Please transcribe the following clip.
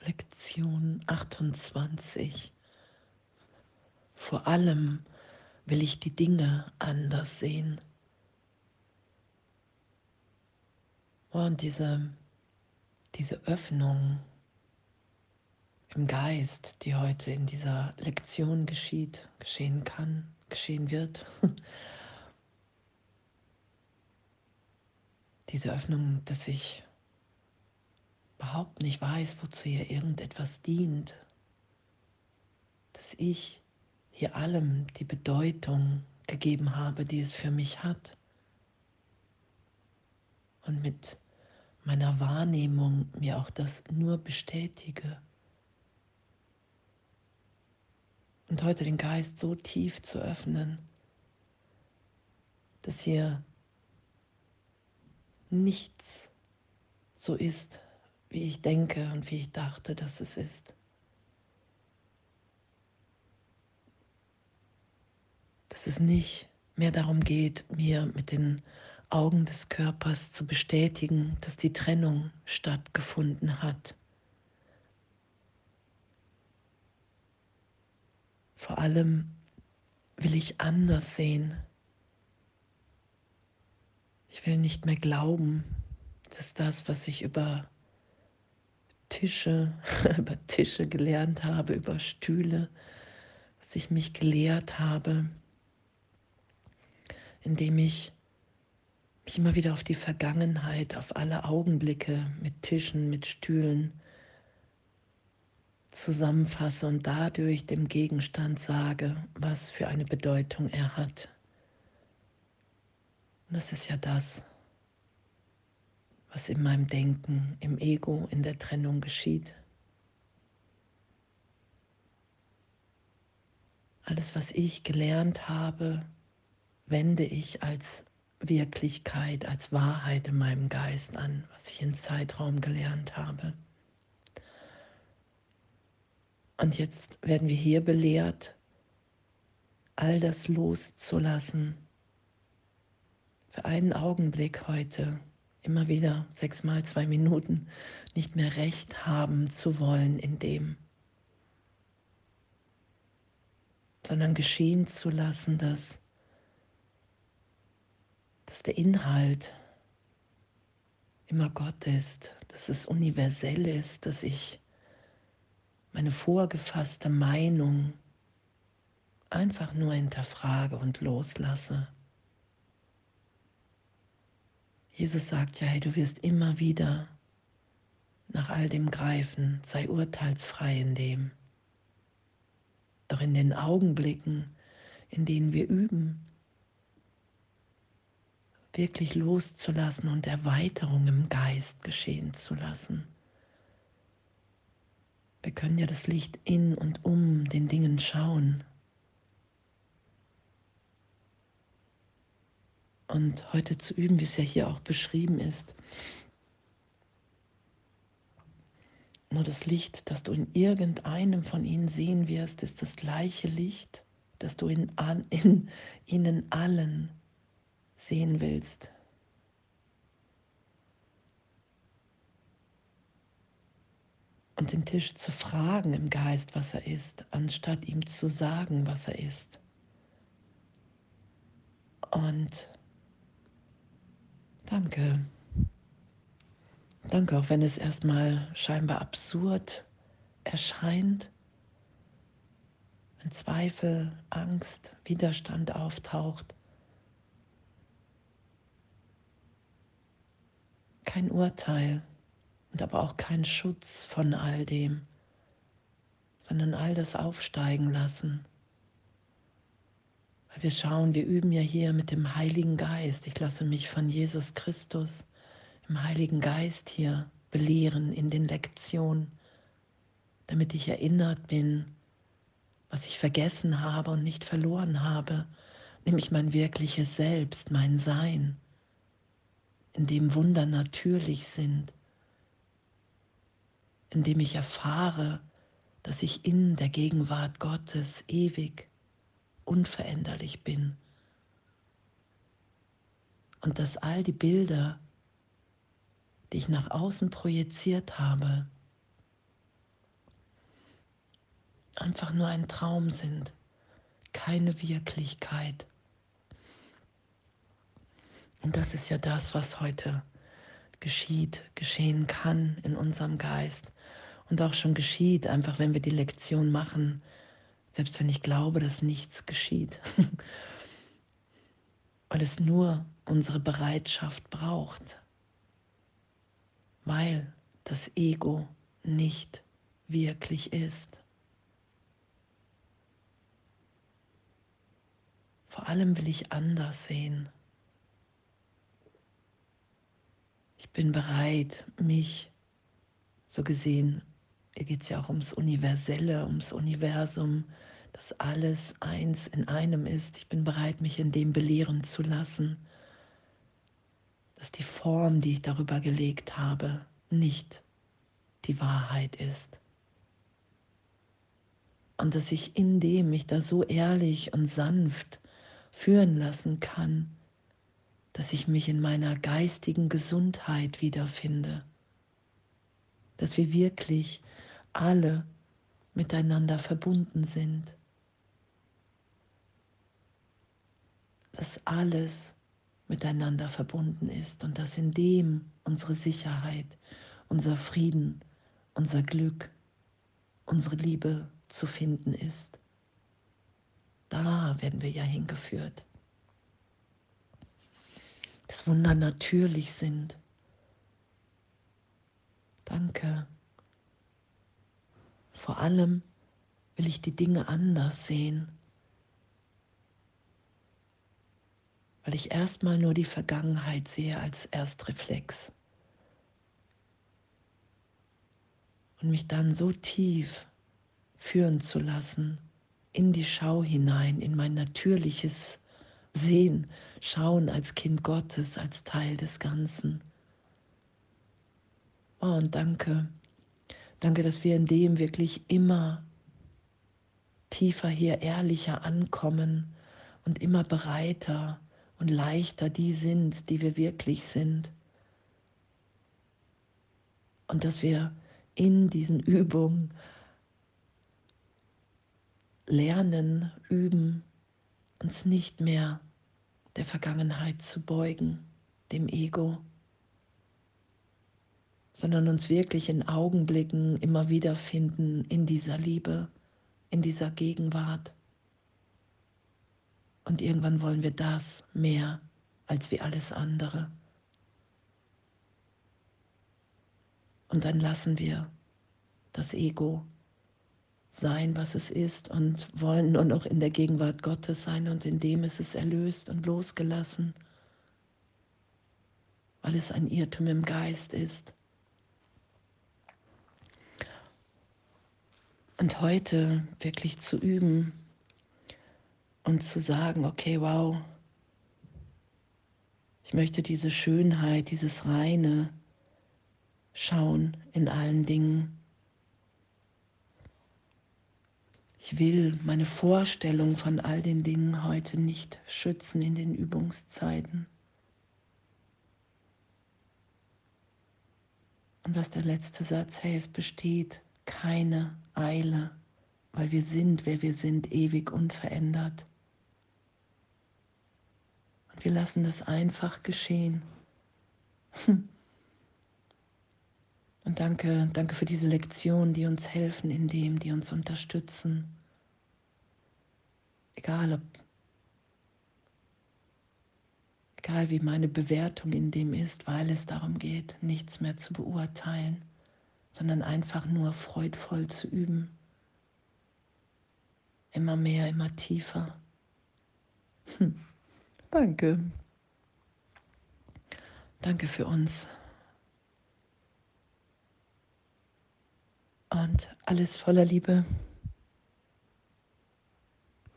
Lektion 28. Vor allem will ich die Dinge anders sehen. Und diese, diese Öffnung im Geist, die heute in dieser Lektion geschieht, geschehen kann, geschehen wird, diese Öffnung, dass ich überhaupt nicht weiß, wozu ihr irgendetwas dient, dass ich hier allem die Bedeutung gegeben habe, die es für mich hat. Und mit meiner Wahrnehmung mir auch das nur bestätige. Und heute den Geist so tief zu öffnen, dass hier nichts so ist, wie ich denke und wie ich dachte, dass es ist. Dass es nicht mehr darum geht, mir mit den Augen des Körpers zu bestätigen, dass die Trennung stattgefunden hat. Vor allem will ich anders sehen. Ich will nicht mehr glauben, dass das, was ich über Tische, über Tische gelernt habe, über Stühle, was ich mich gelehrt habe, indem ich mich immer wieder auf die Vergangenheit, auf alle Augenblicke mit Tischen, mit Stühlen zusammenfasse und dadurch dem Gegenstand sage, was für eine Bedeutung er hat. Und das ist ja das, was in meinem Denken, im Ego, in der Trennung geschieht. Alles, was ich gelernt habe, wende ich als Wirklichkeit, als Wahrheit in meinem Geist an, was ich in Zeitraum gelernt habe. Und jetzt werden wir hier belehrt, all das loszulassen. Für einen Augenblick heute immer wieder sechsmal zwei Minuten nicht mehr recht haben zu wollen in dem, sondern geschehen zu lassen, dass, dass der Inhalt immer Gott ist, dass es universell ist, dass ich meine vorgefasste Meinung einfach nur hinterfrage und loslasse. Jesus sagt ja, hey, du wirst immer wieder nach all dem greifen, sei urteilsfrei in dem. Doch in den Augenblicken, in denen wir üben, wirklich loszulassen und Erweiterung im Geist geschehen zu lassen. Wir können ja das Licht in und um den Dingen schauen. Und heute zu üben, wie es ja hier auch beschrieben ist. Nur das Licht, das du in irgendeinem von ihnen sehen wirst, ist das gleiche Licht, das du in, in ihnen allen sehen willst. Und den Tisch zu fragen im Geist, was er ist, anstatt ihm zu sagen, was er ist. Und Danke. Danke, auch wenn es erstmal scheinbar absurd erscheint, wenn Zweifel, Angst, Widerstand auftaucht. Kein Urteil und aber auch kein Schutz von all dem, sondern all das aufsteigen lassen weil wir schauen, wir üben ja hier mit dem Heiligen Geist. Ich lasse mich von Jesus Christus im Heiligen Geist hier belehren in den Lektionen, damit ich erinnert bin, was ich vergessen habe und nicht verloren habe, nämlich mein wirkliches Selbst, mein Sein, in dem Wunder natürlich sind, in dem ich erfahre, dass ich in der Gegenwart Gottes ewig unveränderlich bin. Und dass all die Bilder, die ich nach außen projiziert habe, einfach nur ein Traum sind, keine Wirklichkeit. Und das ist ja das, was heute geschieht, geschehen kann in unserem Geist und auch schon geschieht, einfach wenn wir die Lektion machen, selbst wenn ich glaube, dass nichts geschieht, weil es nur unsere Bereitschaft braucht, weil das Ego nicht wirklich ist. Vor allem will ich anders sehen. Ich bin bereit, mich so gesehen, hier geht es ja auch ums Universelle, ums Universum, dass alles eins in einem ist. Ich bin bereit, mich in dem belehren zu lassen, dass die Form, die ich darüber gelegt habe, nicht die Wahrheit ist. Und dass ich in dem mich da so ehrlich und sanft führen lassen kann, dass ich mich in meiner geistigen Gesundheit wiederfinde, dass wir wirklich alle miteinander verbunden sind, dass alles miteinander verbunden ist und dass in dem unsere Sicherheit, unser Frieden, unser Glück, unsere Liebe zu finden ist. Da werden wir ja hingeführt dass Wunder natürlich sind. Danke. Vor allem will ich die Dinge anders sehen, weil ich erstmal nur die Vergangenheit sehe als Erstreflex und mich dann so tief führen zu lassen in die Schau hinein, in mein natürliches sehen, schauen als Kind Gottes, als Teil des Ganzen. Oh, und danke, danke, dass wir in dem wirklich immer tiefer hier, ehrlicher ankommen und immer bereiter und leichter die sind, die wir wirklich sind. Und dass wir in diesen Übungen lernen, üben, uns nicht mehr der Vergangenheit zu beugen, dem Ego, sondern uns wirklich in Augenblicken immer wieder finden in dieser Liebe, in dieser Gegenwart. Und irgendwann wollen wir das mehr als wie alles andere. Und dann lassen wir das Ego sein, was es ist und wollen nur noch in der Gegenwart Gottes sein und in dem ist es erlöst und losgelassen, weil es ein Irrtum im Geist ist. Und heute wirklich zu üben und zu sagen, okay, wow, ich möchte diese Schönheit, dieses Reine schauen in allen Dingen Ich will meine Vorstellung von all den Dingen heute nicht schützen in den Übungszeiten. Und was der letzte Satz, hey, es besteht keine Eile, weil wir sind, wer wir sind, ewig unverändert. Und wir lassen das einfach geschehen. Und danke, danke für diese Lektionen, die uns helfen in dem, die uns unterstützen. Egal ob, egal wie meine Bewertung in dem ist, weil es darum geht, nichts mehr zu beurteilen, sondern einfach nur freudvoll zu üben. Immer mehr, immer tiefer. Hm. Danke. Danke für uns. und alles voller Liebe.